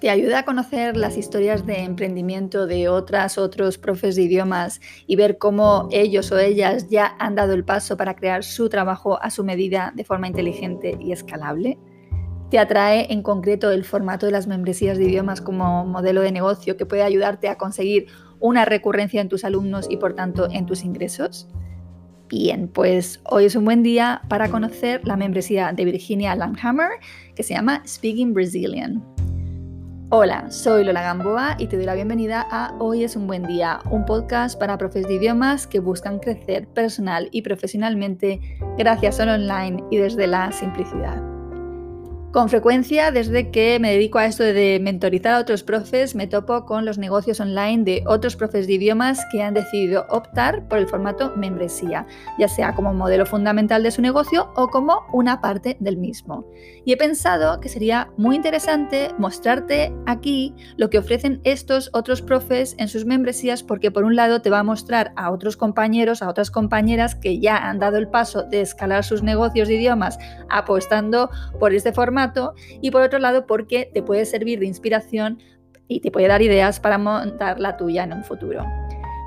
Te ayuda a conocer las historias de emprendimiento de otras, otros profes de idiomas y ver cómo ellos o ellas ya han dado el paso para crear su trabajo a su medida de forma inteligente y escalable. Te atrae en concreto el formato de las membresías de idiomas como modelo de negocio que puede ayudarte a conseguir una recurrencia en tus alumnos y por tanto en tus ingresos. Bien, pues hoy es un buen día para conocer la membresía de Virginia Langhammer que se llama Speaking Brazilian. Hola, soy Lola Gamboa y te doy la bienvenida a Hoy es un buen día, un podcast para profes de idiomas que buscan crecer personal y profesionalmente gracias al online y desde la simplicidad. Con frecuencia, desde que me dedico a esto de mentorizar a otros profes, me topo con los negocios online de otros profes de idiomas que han decidido optar por el formato membresía, ya sea como modelo fundamental de su negocio o como una parte del mismo. Y he pensado que sería muy interesante mostrarte aquí lo que ofrecen estos otros profes en sus membresías, porque por un lado te va a mostrar a otros compañeros, a otras compañeras que ya han dado el paso de escalar sus negocios de idiomas apostando por este formato y por otro lado porque te puede servir de inspiración y te puede dar ideas para montar la tuya en un futuro.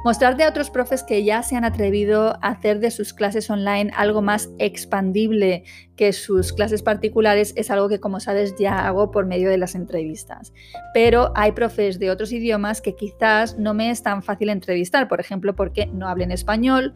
Mostrarte a otros profes que ya se han atrevido a hacer de sus clases online algo más expandible que sus clases particulares es algo que, como sabes, ya hago por medio de las entrevistas. Pero hay profes de otros idiomas que quizás no me es tan fácil entrevistar, por ejemplo, porque no hablen español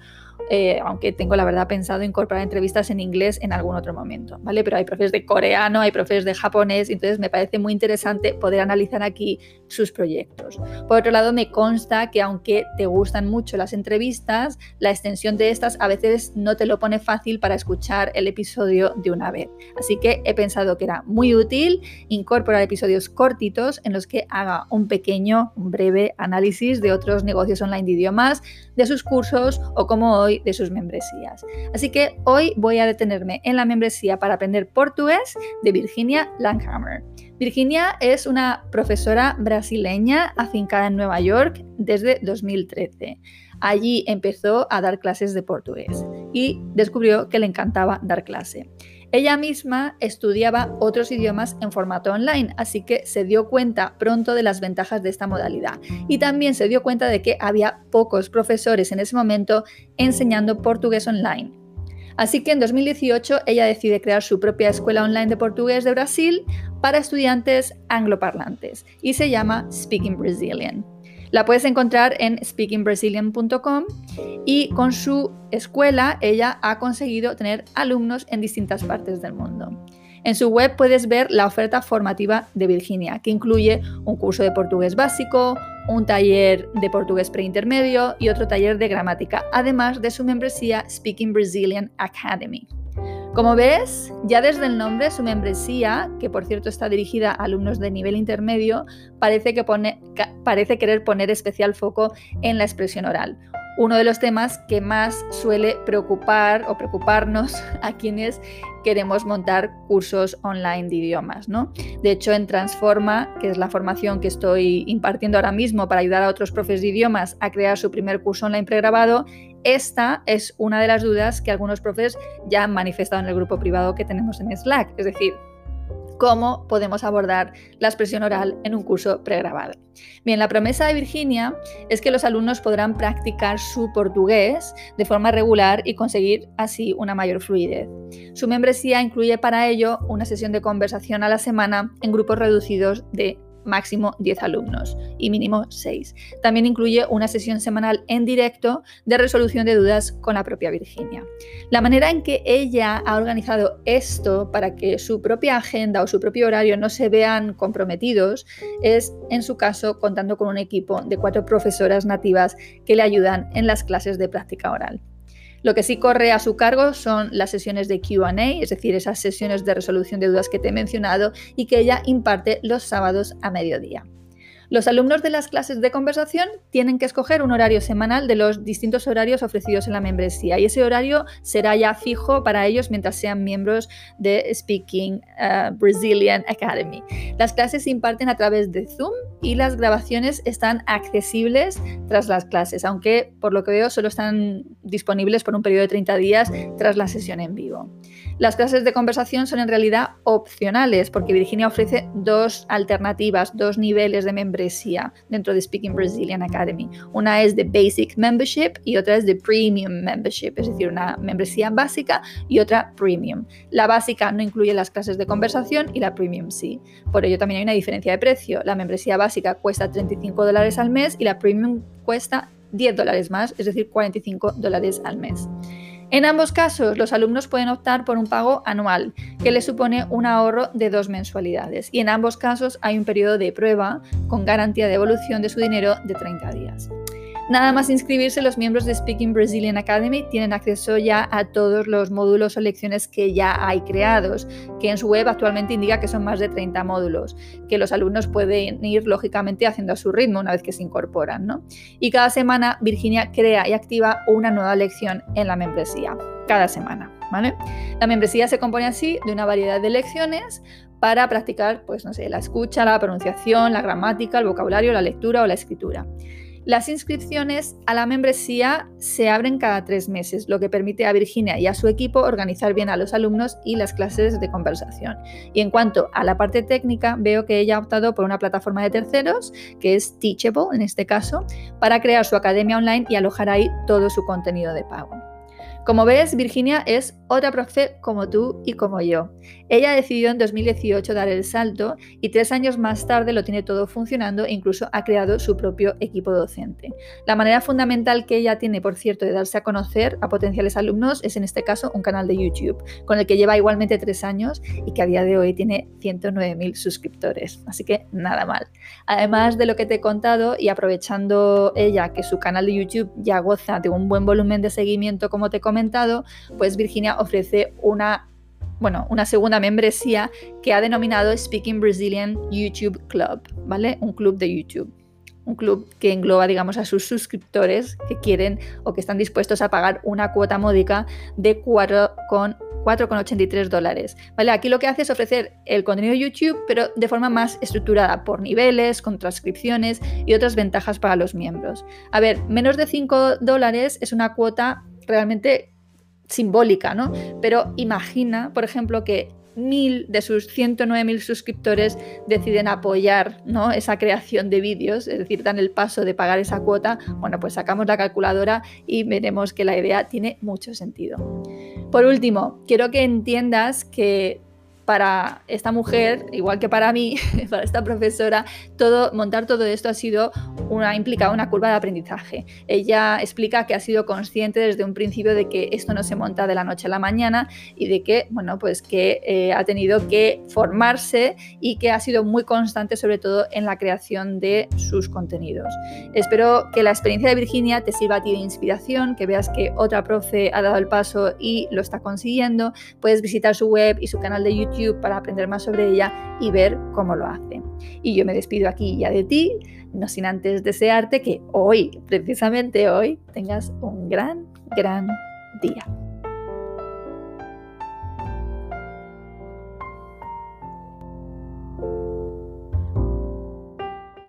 eh, aunque tengo la verdad pensado incorporar entrevistas en inglés en algún otro momento, ¿vale? Pero hay profes de coreano, hay profes de japonés, entonces me parece muy interesante poder analizar aquí sus proyectos. Por otro lado, me consta que aunque te gustan mucho las entrevistas, la extensión de estas a veces no te lo pone fácil para escuchar el episodio de una vez. Así que he pensado que era muy útil incorporar episodios cortitos en los que haga un pequeño, un breve análisis de otros negocios online de idiomas, de sus cursos o como hoy de sus membresías. Así que hoy voy a detenerme en la membresía para aprender portugués de Virginia Langhammer. Virginia es una profesora brasileña afincada en Nueva York desde 2013. Allí empezó a dar clases de portugués y descubrió que le encantaba dar clase. Ella misma estudiaba otros idiomas en formato online, así que se dio cuenta pronto de las ventajas de esta modalidad y también se dio cuenta de que había pocos profesores en ese momento enseñando portugués online. Así que en 2018 ella decide crear su propia escuela online de portugués de Brasil para estudiantes angloparlantes y se llama Speaking Brazilian. La puedes encontrar en speakingbrazilian.com y con su escuela ella ha conseguido tener alumnos en distintas partes del mundo. En su web puedes ver la oferta formativa de Virginia, que incluye un curso de portugués básico, un taller de portugués preintermedio y otro taller de gramática, además de su membresía Speaking Brazilian Academy. Como ves, ya desde el nombre, su membresía, que por cierto está dirigida a alumnos de nivel intermedio, parece, que parece querer poner especial foco en la expresión oral, uno de los temas que más suele preocupar o preocuparnos a quienes queremos montar cursos online de idiomas. ¿no? De hecho, en Transforma, que es la formación que estoy impartiendo ahora mismo para ayudar a otros profes de idiomas a crear su primer curso online pregrabado, esta es una de las dudas que algunos profes ya han manifestado en el grupo privado que tenemos en Slack. Es decir, cómo podemos abordar la expresión oral en un curso pregrabado. Bien, la promesa de Virginia es que los alumnos podrán practicar su portugués de forma regular y conseguir así una mayor fluidez. Su membresía incluye para ello una sesión de conversación a la semana en grupos reducidos de máximo 10 alumnos y mínimo 6. También incluye una sesión semanal en directo de resolución de dudas con la propia Virginia. La manera en que ella ha organizado esto para que su propia agenda o su propio horario no se vean comprometidos es, en su caso, contando con un equipo de cuatro profesoras nativas que le ayudan en las clases de práctica oral. Lo que sí corre a su cargo son las sesiones de QA, es decir, esas sesiones de resolución de dudas que te he mencionado y que ella imparte los sábados a mediodía. Los alumnos de las clases de conversación tienen que escoger un horario semanal de los distintos horarios ofrecidos en la membresía y ese horario será ya fijo para ellos mientras sean miembros de Speaking uh, Brazilian Academy. Las clases se imparten a través de Zoom y las grabaciones están accesibles tras las clases, aunque por lo que veo solo están disponibles por un periodo de 30 días tras la sesión en vivo. Las clases de conversación son en realidad opcionales porque Virginia ofrece dos alternativas, dos niveles de membresía dentro de Speaking Brazilian Academy. Una es de Basic Membership y otra es de Premium Membership, es decir, una membresía básica y otra Premium. La básica no incluye las clases de conversación y la Premium sí. Por ello también hay una diferencia de precio. La membresía básica cuesta 35 dólares al mes y la Premium cuesta 10 dólares más, es decir, 45 dólares al mes. En ambos casos, los alumnos pueden optar por un pago anual, que les supone un ahorro de dos mensualidades. Y en ambos casos hay un periodo de prueba con garantía de devolución de su dinero de 30 días. Nada más inscribirse, los miembros de Speaking Brazilian Academy tienen acceso ya a todos los módulos o lecciones que ya hay creados, que en su web actualmente indica que son más de 30 módulos, que los alumnos pueden ir lógicamente haciendo a su ritmo una vez que se incorporan. ¿no? Y cada semana Virginia crea y activa una nueva lección en la membresía, cada semana. ¿vale? La membresía se compone así de una variedad de lecciones para practicar, pues no sé, la escucha, la pronunciación, la gramática, el vocabulario, la lectura o la escritura. Las inscripciones a la membresía se abren cada tres meses, lo que permite a Virginia y a su equipo organizar bien a los alumnos y las clases de conversación. Y en cuanto a la parte técnica, veo que ella ha optado por una plataforma de terceros, que es Teachable en este caso, para crear su academia online y alojar ahí todo su contenido de pago. Como ves, Virginia es otra profe como tú y como yo. Ella decidió en 2018 dar el salto y tres años más tarde lo tiene todo funcionando e incluso ha creado su propio equipo docente. La manera fundamental que ella tiene, por cierto, de darse a conocer a potenciales alumnos es en este caso un canal de YouTube, con el que lleva igualmente tres años y que a día de hoy tiene 109.000 suscriptores. Así que nada mal. Además de lo que te he contado y aprovechando ella que su canal de YouTube ya goza de un buen volumen de seguimiento como te he pues Virginia ofrece una bueno, una segunda membresía que ha denominado Speaking Brazilian YouTube Club, ¿vale? Un club de YouTube. Un club que engloba, digamos, a sus suscriptores que quieren o que están dispuestos a pagar una cuota módica de 4,83 dólares. ¿Vale? Aquí lo que hace es ofrecer el contenido de YouTube, pero de forma más estructurada, por niveles, con transcripciones y otras ventajas para los miembros. A ver, menos de 5 dólares es una cuota realmente simbólica, ¿no? Pero imagina, por ejemplo, que mil de sus 109.000 suscriptores deciden apoyar ¿no? esa creación de vídeos, es decir, dan el paso de pagar esa cuota, bueno, pues sacamos la calculadora y veremos que la idea tiene mucho sentido. Por último, quiero que entiendas que para esta mujer, igual que para mí, para esta profesora, montar todo esto ha sido una, implicado una curva de aprendizaje. Ella explica que ha sido consciente desde un principio de que esto no se monta de la noche a la mañana y de que, bueno, pues que eh, ha tenido que formarse y que ha sido muy constante, sobre todo en la creación de sus contenidos. Espero que la experiencia de Virginia te sirva a ti de inspiración, que veas que otra profe ha dado el paso y lo está consiguiendo. Puedes visitar su web y su canal de Para aprender más sobre ella y ver cómo lo hace. Y yo me despido aquí ya de ti, no sin antes desearte que hoy, precisamente hoy, tengas un gran, gran día.